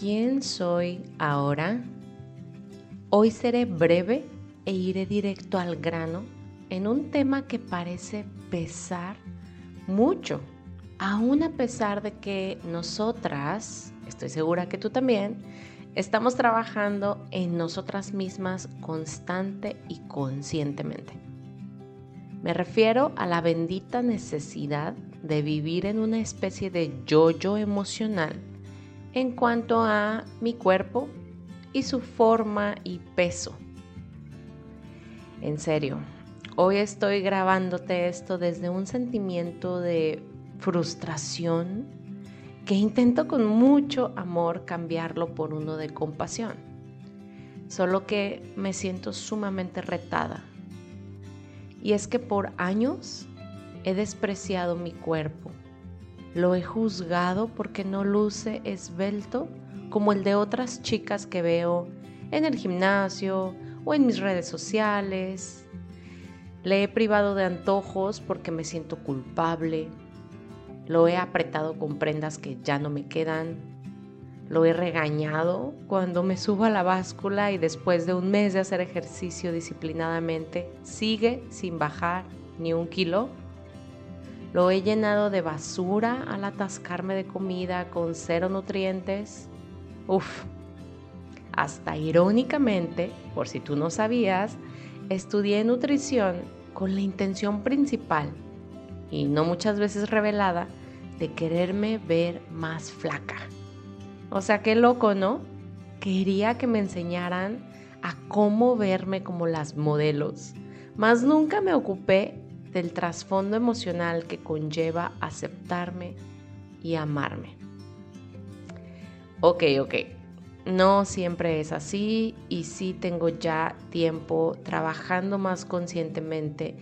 ¿Quién soy ahora? Hoy seré breve e iré directo al grano en un tema que parece pesar mucho, aún a pesar de que nosotras, estoy segura que tú también, estamos trabajando en nosotras mismas constante y conscientemente. Me refiero a la bendita necesidad de vivir en una especie de yo-yo emocional en cuanto a mi cuerpo y su forma y peso. En serio, hoy estoy grabándote esto desde un sentimiento de frustración que intento con mucho amor cambiarlo por uno de compasión. Solo que me siento sumamente retada. Y es que por años he despreciado mi cuerpo lo he juzgado porque no luce esbelto como el de otras chicas que veo en el gimnasio o en mis redes sociales. Le he privado de antojos porque me siento culpable. Lo he apretado con prendas que ya no me quedan. Lo he regañado cuando me subo a la báscula y después de un mes de hacer ejercicio disciplinadamente sigue sin bajar ni un kilo. Lo he llenado de basura al atascarme de comida con cero nutrientes. Uf, hasta irónicamente, por si tú no sabías, estudié nutrición con la intención principal, y no muchas veces revelada, de quererme ver más flaca. O sea, qué loco, ¿no? Quería que me enseñaran a cómo verme como las modelos, mas nunca me ocupé del trasfondo emocional que conlleva aceptarme y amarme. Ok, ok. No siempre es así y sí tengo ya tiempo trabajando más conscientemente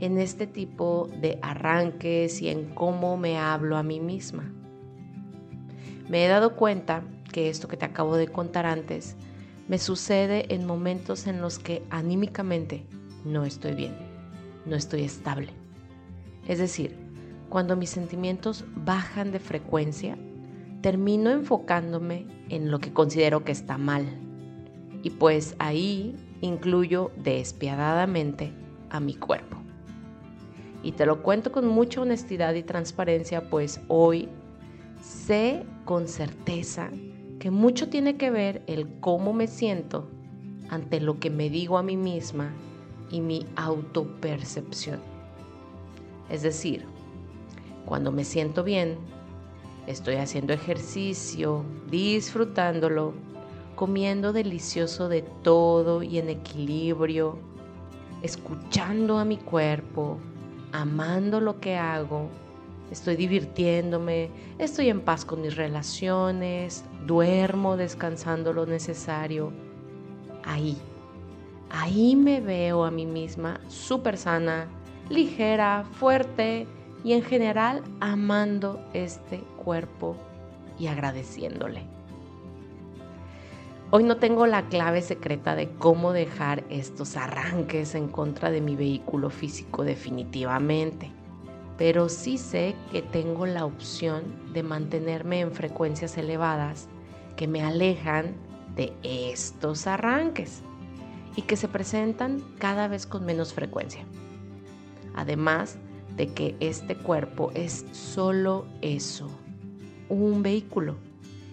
en este tipo de arranques y en cómo me hablo a mí misma. Me he dado cuenta que esto que te acabo de contar antes me sucede en momentos en los que anímicamente no estoy bien no estoy estable. Es decir, cuando mis sentimientos bajan de frecuencia, termino enfocándome en lo que considero que está mal. Y pues ahí incluyo despiadadamente a mi cuerpo. Y te lo cuento con mucha honestidad y transparencia, pues hoy sé con certeza que mucho tiene que ver el cómo me siento ante lo que me digo a mí misma y mi autopercepción. Es decir, cuando me siento bien, estoy haciendo ejercicio, disfrutándolo, comiendo delicioso de todo y en equilibrio, escuchando a mi cuerpo, amando lo que hago, estoy divirtiéndome, estoy en paz con mis relaciones, duermo descansando lo necesario. Ahí, ahí me veo a mí misma súper sana, ligera, fuerte y en general amando este cuerpo y agradeciéndole. Hoy no tengo la clave secreta de cómo dejar estos arranques en contra de mi vehículo físico definitivamente, pero sí sé que tengo la opción de mantenerme en frecuencias elevadas que me alejan de estos arranques y que se presentan cada vez con menos frecuencia. Además de que este cuerpo es solo eso, un vehículo,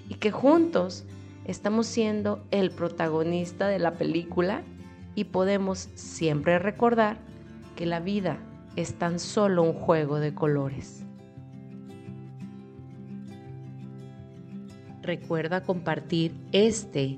y que juntos estamos siendo el protagonista de la película y podemos siempre recordar que la vida es tan solo un juego de colores. Recuerda compartir este